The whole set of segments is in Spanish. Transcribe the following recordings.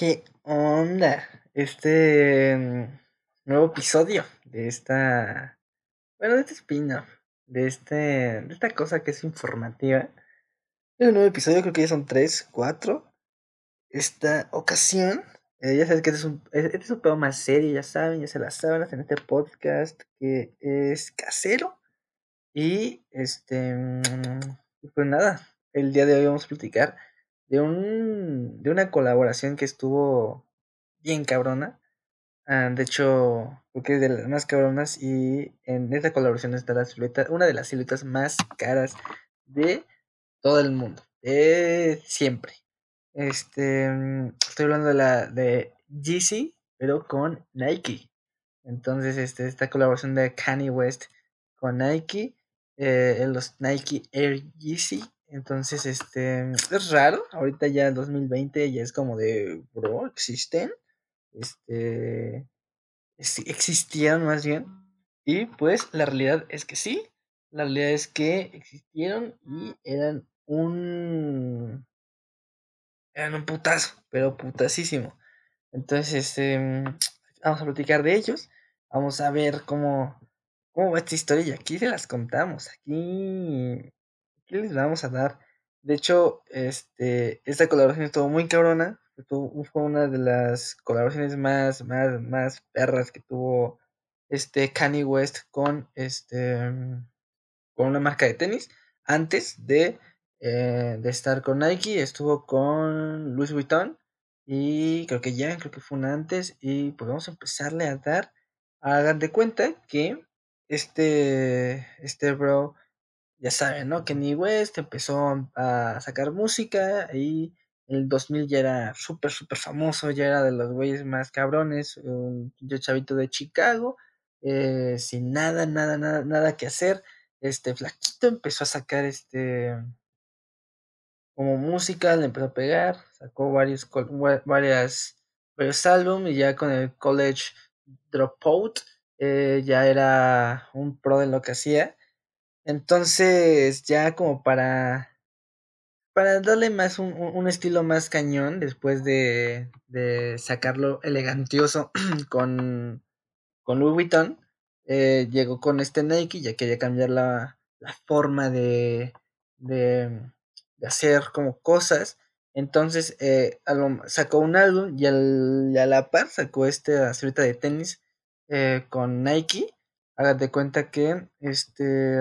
¿Qué onda? Este mm, nuevo episodio de esta. Bueno, de este spin-off. De, este, de esta cosa que es informativa. Es un nuevo episodio, creo que ya son tres, cuatro. Esta ocasión. eh, ya sabes que este es, un, este es un pedo más serio, ya saben, ya se las saben, en este podcast que es casero. Y este. mm, Pues nada, el día de hoy vamos a platicar de un de una colaboración que estuvo bien cabrona. Ah, de hecho, creo que es de las más cabronas y en esta colaboración está la silueta, una de las siluetas más caras de todo el mundo, de siempre. Este, mm, estoy hablando de la de Yeezy, pero con Nike. Entonces, este, esta colaboración de Kanye West con Nike, eh, los Nike Air Yeezy. Entonces, este, es raro. Ahorita ya en 2020 ya es como de, bro, existen. Este, es- existieron más bien. Y pues la realidad es que sí. La realidad es que existieron y eran un, eran un putazo, pero putasísimo. Entonces, este, mm, vamos a platicar de ellos. Vamos a ver cómo, cómo va esta historia y aquí se las contamos. Aquí, les vamos a dar. De hecho, este, esta colaboración estuvo muy cabrona. estuvo- fue una de las colaboraciones más, más, más perras que tuvo este Kanye West con este mm, con una marca de tenis. Antes de, eh, de estar con Nike, estuvo con Louis Vuitton. Y creo que ya, creo que fue una antes. Y pues vamos a empezarle a dar. Hagan de cuenta que este, este bro, ya saben, ¿no? Kanye West empezó a sacar música y en el 2000 ya era súper, súper famoso, ya era de los güeyes más cabrones, un pinche chavito de Chicago, eh, sin nada, nada, nada, nada que hacer. Este flaquito empezó a sacar este como música, le empezó a pegar, sacó varios, varias, varios álbumes y ya con el College Dropout eh, ya era un pro de lo que hacía. Entonces, ya como para, para darle más un, un- estilo más cañón, después de, de sacarlo elegantioso con, con Louis Vuitton, eh, llegó con este Nike, ya quería cambiar la, la forma de, de, de hacer como cosas. Entonces eh, sacó un álbum y, al- a la par sacó esta silueta de tenis eh, con Nike. Hagan de cuenta que este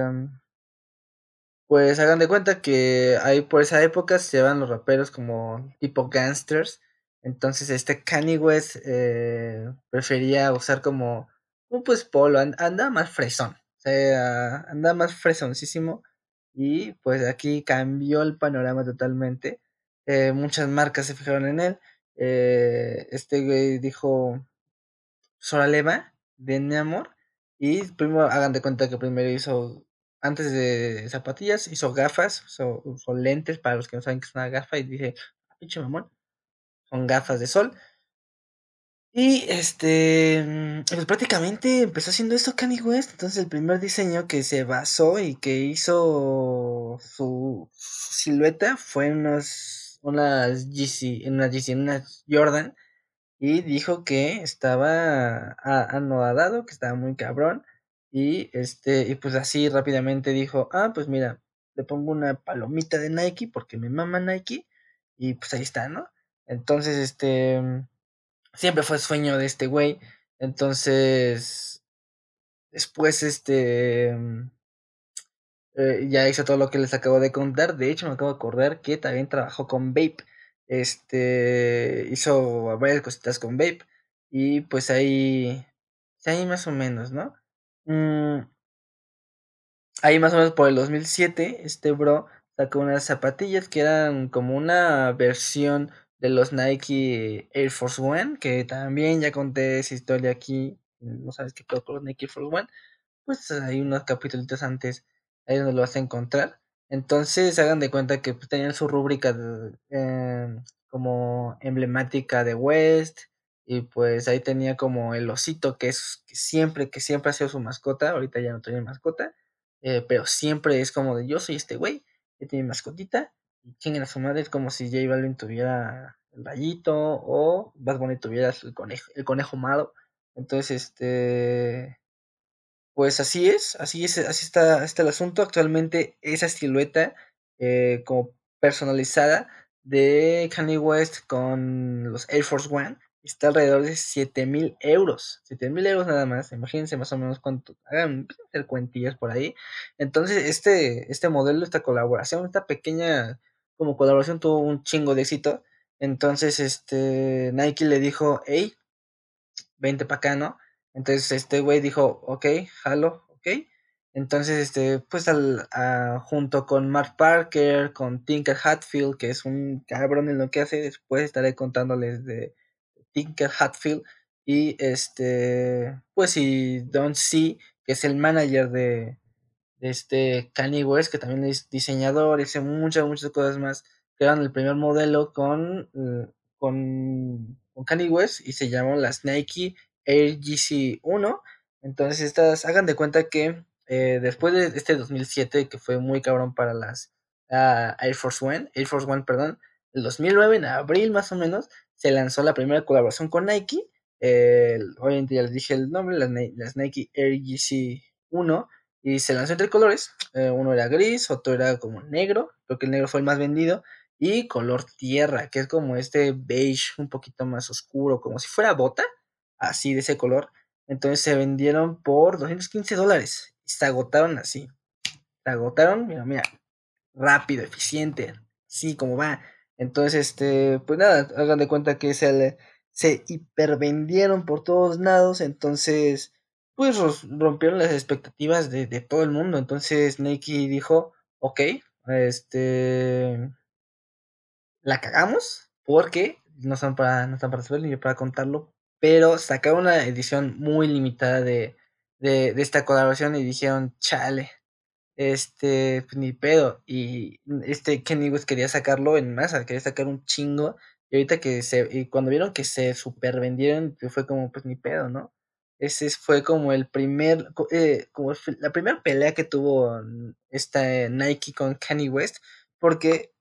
pues hagan de cuenta que ahí por esa época se llevan los raperos como tipo gangsters. Entonces este Kanye West eh, prefería usar como un pues polo, an- anda más fresón. O sea, anda más fresoncísimo. Y pues aquí cambió el panorama totalmente. Eh, muchas marcas se fijaron en él. Eh, este güey dijo, Soraleva, de amor. Y primero hagan de cuenta que primero hizo, antes de zapatillas, hizo gafas, hizo, lentes para los que no saben que es una gafa. Y dije, "Ah, pinche mamón, son gafas de sol. Y este, mm, pues prácticamente empezó haciendo esto Kanye West. Entonces el primer diseño que se basó y que hizo su, silueta fue unos, unas GC, unas GC, unas Jordan. Y dijo que estaba anodado, que estaba muy cabrón. Y este, y pues así rápidamente dijo, ah, pues mira, le pongo una palomita de Nike porque me mama Nike. Y pues ahí está, ¿no? Entonces, este, mm, siempre fue sueño de este güey. Entonces, después, este, mm, eh, ya hizo todo lo que les acabo de contar. De hecho, me acabo de acordar que también trabajó con Vape. Este hizo varias cositas con Vape. Y pues ahí. Ahí más o menos, ¿no? Mm, ahí más o menos por el 2007, este bro sacó unas zapatillas que eran como una versión de los Nike Air Force One. Que también ya conté esa historia aquí. No sabes qué pedo con los Nike Air Force One pues hay unos capítulos antes ahí donde lo vas a encontrar. Entonces hagan de cuenta que pues, tenían su rúbrica em, como emblemática de West y pues ahí tenía como el osito que es que siempre que siempre ha sido su mascota. Ahorita ya no tiene mascota, eh, pero siempre es como de yo soy este güey que tiene mascotita y chinguen a su madre es como si J Balvin tuviera el rayito, o más bonito tuvieras el conejo, el conejo malo. Entonces, este, pues así es, así es, así está, está el asunto. Actualmente esa silueta eh, como personalizada de Kanye West con los Air Force One está alrededor de 7 mil euros. 7 mil euros nada más. Imagínense más o menos cuánto. Hagan hacer cuentillas por ahí. Entonces, este, este modelo, esta colaboración, esta pequeña como colaboración tuvo un chingo de éxito. Entonces, este, Nike le dijo, hey, vente para acá, ¿no? Entonces, este güey dijo, ok, jalo, ok. Entonces, este, pues al, junto con Mark Parker, con Tinker Hatfield, que es un cabrón en lo que hace, después estaré contándoles de Tinker Hatfield y este, pues y Don C, que es el manager de, de este Kanye West, que también es diseñador, hace muchas, muchas cosas más, crearon el primer modelo con, eh, con Kanye West y se llamó las Nike Air GC 1. Entonces, estas, hagan de cuenta que eh, después de este 2007, que fue muy cabrón para las uh, Air Force One, Air Force One, perdón, el 2009, en abril más o menos, se lanzó la primera colaboración con Nike. Obviamente ya les dije el nombre, las, Nike Air GC 1 y se lanzó entre colores. Eh, uno era gris, otro era como negro. Creo que el negro fue el más vendido. Y color tierra, que es como este beige un poquito más oscuro, como si fuera bota. Así de ese color. Entonces se vendieron por 215 dólares. Y se agotaron así. Se agotaron, mira, mira. Rápido, eficiente. Sí, como va. Entonces, este, pues nada, hagan de cuenta que se, se hipervendieron por todos lados. Entonces, pues rompieron las expectativas de, todo el mundo. Entonces Nike dijo, ok, este, la cagamos porque no están para, no están para ni para contarlo, pero sacaron una edición muy limitada de, de, esta colaboración y dijeron, chale, este, pues ni pedo. Y este Kenny West quería sacarlo en masa, quería sacar un chingo. Y ahorita que se, y cuando vieron que se super vendieron, pues fue como, pues ni pedo, ¿no? Ese fue como el primer, eh, como la primera pelea que tuvo esta Nike con Kanye West, porque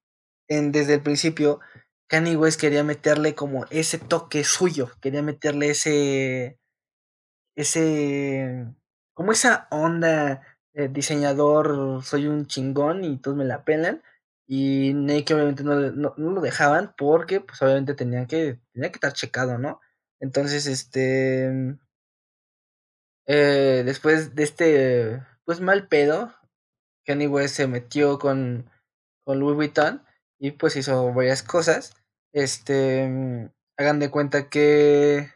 en, desde el principio Kanye West quería meterle como ese toque suyo, quería meterle ese, ese, como esa onda diseñador, soy un chingón y todos me la pelan. Y Nike obviamente no, no, no, lo dejaban porque pues obviamente tenían que, tenía que estar checado, ¿no? Entonces, este, eh, después de este, pues mal pedo, Kanye West se metió con, con Louis Vuitton y pues hizo varias cosas. Este, hagan de cuenta que,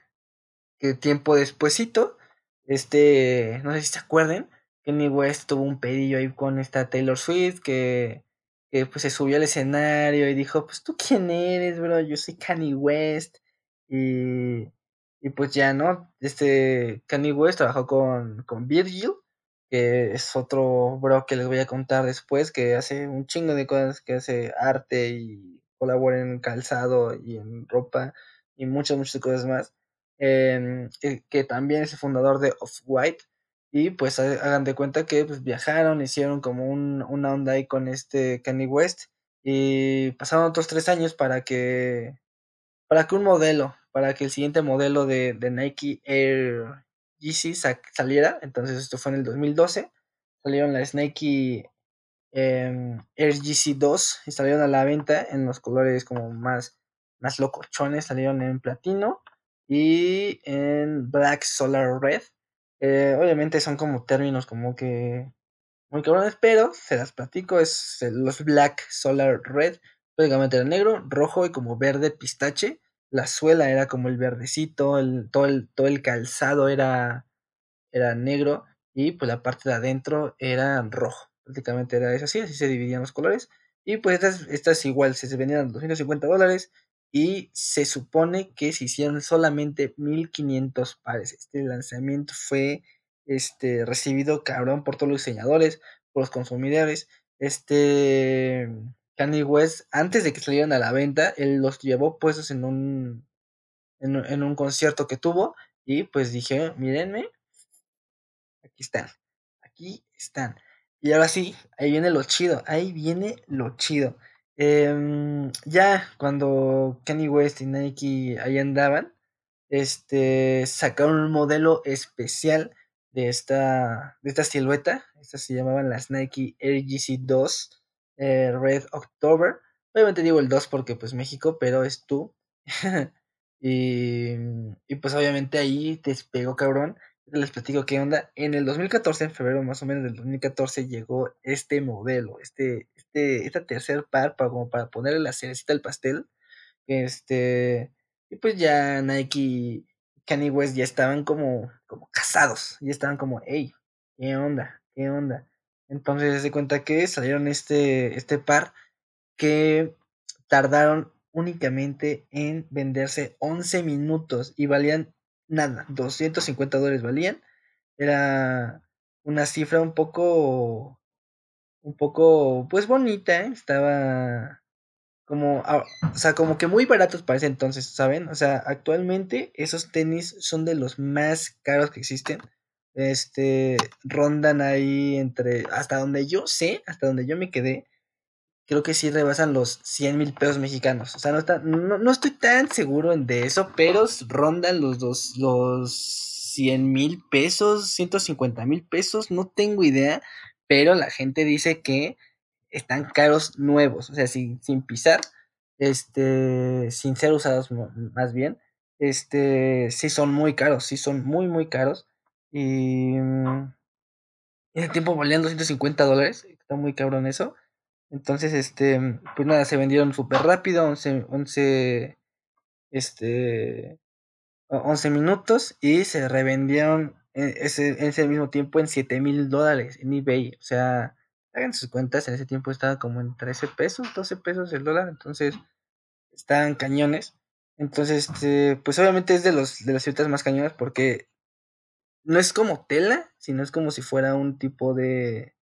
que tiempo despuesito, este, no sé si se acuerden, Kanye West tuvo un pedillo ahí con esta Taylor Swift que, que pues se subió al escenario y dijo, pues tú quién eres, bro, yo soy Kanye West y y pues ya, ¿no? Este Kanye West trabajó con, con Virgil, que es otro bro que les voy a contar después, que hace un chingo de cosas, que hace arte y colabora en calzado y en ropa y muchas, muchas cosas más. Em, que, también es el fundador de Off-White. Y pues hagan de cuenta que pues, viajaron, hicieron como un, una onda ahí con este Kanye West. Y pasaron otros tres años para que, para que un modelo para que el siguiente modelo de, Nike Air Yeezy saliera. Entonces esto fue en el 2012. Salieron las Nike em, Air Yeezy 2 y salieron a la venta en los colores como más, más locochones. Salieron en platino y en Black Solar Red. Eh, obviamente son como términos como que muy cabrones, pero se las platico. Es los Black Solar Red. Prácticamente era negro, rojo y como verde pistache la suela era como el verdecito, todo, el, todo el calzado era, era negro y pues la parte de adentro era rojo. Prácticamente era eso así, así se dividían los colores. Y pues estas, estas igual se vendían 250 dólares y se supone que se hicieron solamente 1500 pares. Este lanzamiento fue este, recibido cabrón por todos los diseñadores, por los consumidores. Este Kanye West, antes de que salieran a la venta, él los llevó puestos en un, en, un concierto que tuvo y pues dije, mírenme, aquí están, aquí están. Y ahora sí, ahí viene lo chido, ahí viene lo chido. Em, ya cuando Kanye West y Nike ahí andaban, este, sacaron un modelo especial de esta, de esta silueta. Estas se llamaban las Nike Air GC 2 eh, Red October. Obviamente digo el 2 porque pues México, pero es tú. y, y pues obviamente ahí despegó cabrón. Les platico qué onda. En el 2014, en febrero más o menos del 2014, llegó este modelo, este, este, esta tercer par para, como para ponerle la cerecita al pastel. Este, y pues ya Nike y Kanye West ya estaban como, como casados, ya estaban como, hey, ¿qué onda? ¿Qué onda? Entonces se cuenta que salieron este, este par que tardaron únicamente en venderse 11 minutos y valían nada, 250 dólares valían. Era una cifra un poco, un poco, pues bonita, ¿eh? estaba como, ah, o sea, como que muy baratos para ese entonces, ¿saben? O sea, actualmente esos tenis son de los más caros que existen. Este, rondan ahí entre, hasta donde yo sé, hasta donde yo me quedé, creo que sí rebasan los 100 mil pesos mexicanos. O sea, no, está, no, estoy tan seguro de eso, pero rondan los, dos, los 100 mil pesos, 150 mil pesos, no tengo idea, pero la gente dice que están caros nuevos, o sea, sin, sin pisar, este, sin ser usados más bien, este, sí son muy caros, sí son muy, muy caros. Y en ese tiempo valían 250 dólares, está muy cabrón eso. Entonces, este, pues nada, se vendieron súper rápido, 11, 11, este, 11 minutos y se revendieron en ese, ese mismo tiempo en 7 mil dólares en eBay. O sea, hagan sus cuentas, en ese tiempo estaba como en 13 pesos, 12 pesos el dólar, entonces estaban cañones. Entonces, este, pues obviamente es de los de las ciertas más cañones porque no es como tela, sino es como si fuera un tipo de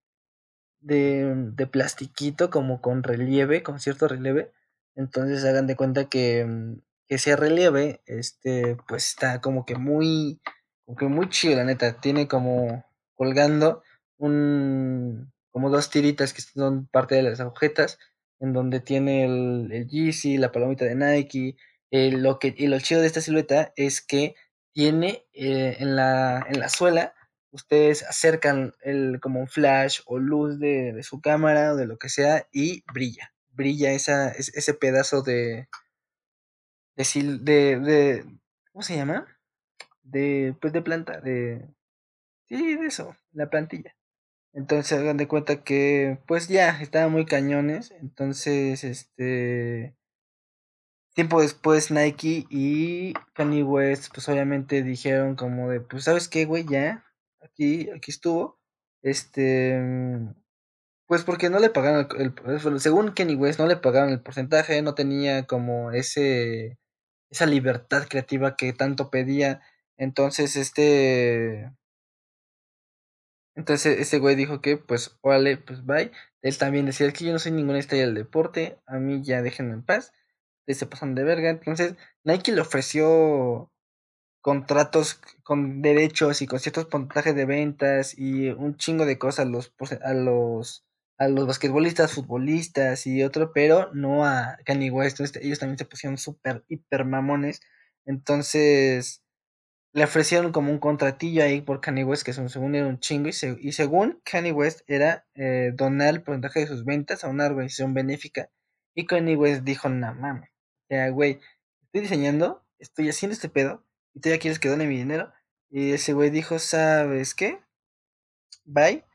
de, de plastiquito como con relieve, con cierto relieve. Entonces hagan de cuenta que, mm, ese relieve, este, pues está como que muy, como que muy chido, la neta. Tiene como colgando un, como dos tiritas que son parte de las agujetas, en donde tiene el, el Yeezy, la palomita de Nike. lo que, y lo chido de esta silueta es que tiene eh, en, la, en la suela ustedes acercan el, como un flash o luz de, su cámara o de lo que sea y brilla, brilla esa, ese pedazo de, de, de, de, ¿cómo se llama? De, pues de planta, de, sí, de eso, la plantilla. Entonces hagan de cuenta que, pues ya, estaban muy cañones, entonces, este, tiempo después Nike y Kanye West, pues obviamente dijeron como de, pues sabes qué, güey, ya, aquí, aquí estuvo. Este, pues porque no le pagaron el, según Kenny West, no le pagaron el porcentaje, no tenía como ese, esa libertad creativa que tanto pedía. Entonces, este, entonces ese güey dijo que, pues, órale, pues bye. Él también decía que yo no soy ninguna estrella del deporte, a mí ya déjenme en paz. se pasan de verga. Entonces, Nike le ofreció contratos con derechos y con ciertos puntajes de ventas y un chingo de cosas a los a los a los basquetbolistas, futbolistas y otro, pero no a Kanye West. ellos también se pusieron súper hiper mamones. Entonces le ofrecieron como un contratillo ahí por Kanye West, que según era un chingo, y, según Kanye West era eh, donar el porcentaje de sus ventas a una organización benéfica. Y Kanye West dijo, no mames, o sea, güey, estoy diseñando, estoy haciendo este pedo, y tú ya quieres que done mi dinero. Y ese güey dijo, ¿sabes qué? Bye.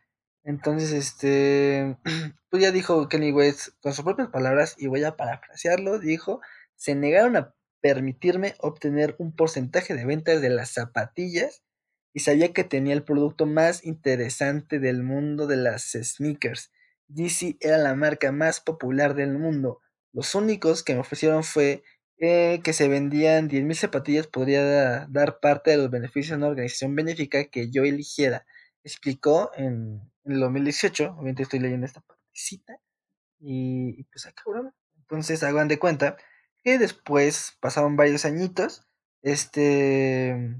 Entonces, este, pues ya dijo Kenny West con sus propias palabras, y voy a parafrasearlo, dijo, se negaron a permitirme obtener un porcentaje de ventas de las zapatillas y sabía que tenía el producto más interesante del mundo de las sneakers. DC era la marca más popular del mundo. Los únicos que me ofrecieron fue eh, que se vendían 10.000 zapatillas podría dar parte de los beneficios de una organización benéfica que yo eligiera. Explicó en, el 2018, obviamente estoy leyendo esta partecita, y, pues acá, cabrón. Entonces hagan de cuenta que después pasaron varios añitos, este,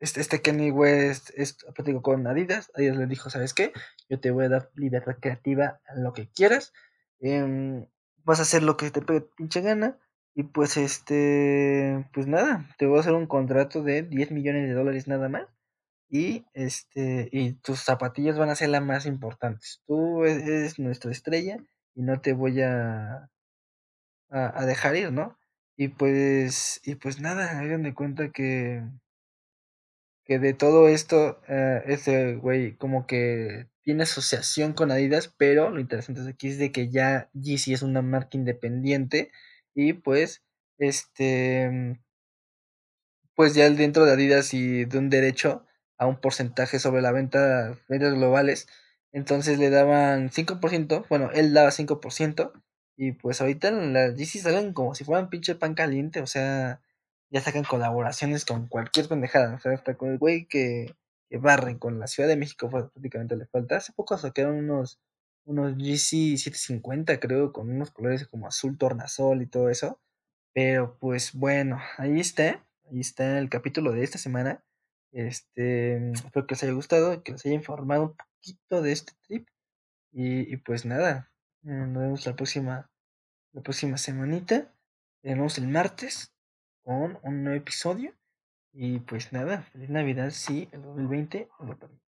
este, este Kenny West es, con Adidas, Adidas le dijo, ¿sabes qué? Yo te voy a dar libertad creativa a lo que quieras em, vas a hacer lo que te pegue pinche gana. Y pues este, pues nada, te voy a hacer un contrato de 10 millones de dólares nada más. Y este, y tus zapatillas van a ser las más importantes. Tú e-, eres nuestra estrella y no te voy a, a, dejar ir, ¿no? Y pues, y pues nada, hagan de cuenta que, que de todo esto, eh, ese güey como que tiene asociación con Adidas, pero lo interesante es aquí es de que ya Yeezy es una marca independiente y pues, este, pues ya dentro de Adidas y de un derecho a un porcentaje sobre la venta, ventas globales, entonces le daban 5%, bueno, él daba 5%, y pues ahorita las DC salen como si fueran pinche pan caliente, o sea, ya sacan colaboraciones con cualquier pendejada, o sea, hasta con el güey que, que barren con la Ciudad de México, pues, prácticamente le falta. Hace poco sacaron unos, unos GC 750, creo, con unos colores como azul tornasol y todo eso. Pero pues bueno, ahí está, ahí está el capítulo de esta semana. Este, espero que les haya gustado, que les haya informado un poquito de este trip. Y, pues nada, eh, nos vemos la próxima, la próxima semanita. Nos vemos el martes con un nuevo episodio. Y pues nada, feliz Navidad si el 2020 lo permite.